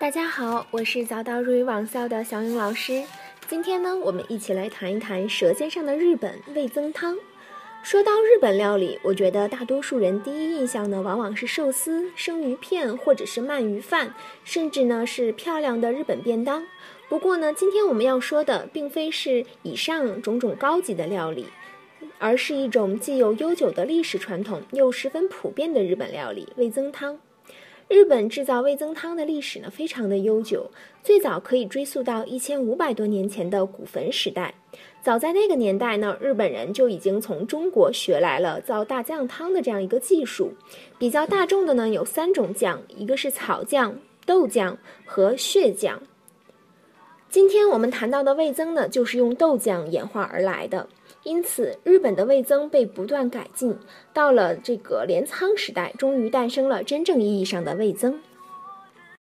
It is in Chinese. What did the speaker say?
大家好，我是早到入语网校的小勇老师。今天呢，我们一起来谈一谈《舌尖上的日本》味增汤。说到日本料理，我觉得大多数人第一印象呢，往往是寿司、生鱼片，或者是鳗鱼饭，甚至呢是漂亮的日本便当。不过呢，今天我们要说的，并非是以上种种高级的料理，而是一种既有悠久的历史传统，又十分普遍的日本料理——味增汤。日本制造味增汤的历史呢，非常的悠久，最早可以追溯到一千五百多年前的古坟时代。早在那个年代呢，日本人就已经从中国学来了造大酱汤的这样一个技术。比较大众的呢，有三种酱，一个是草酱、豆酱和血酱。今天我们谈到的味增呢，就是用豆酱演化而来的。因此，日本的味增被不断改进，到了这个镰仓时代，终于诞生了真正意义上的味增。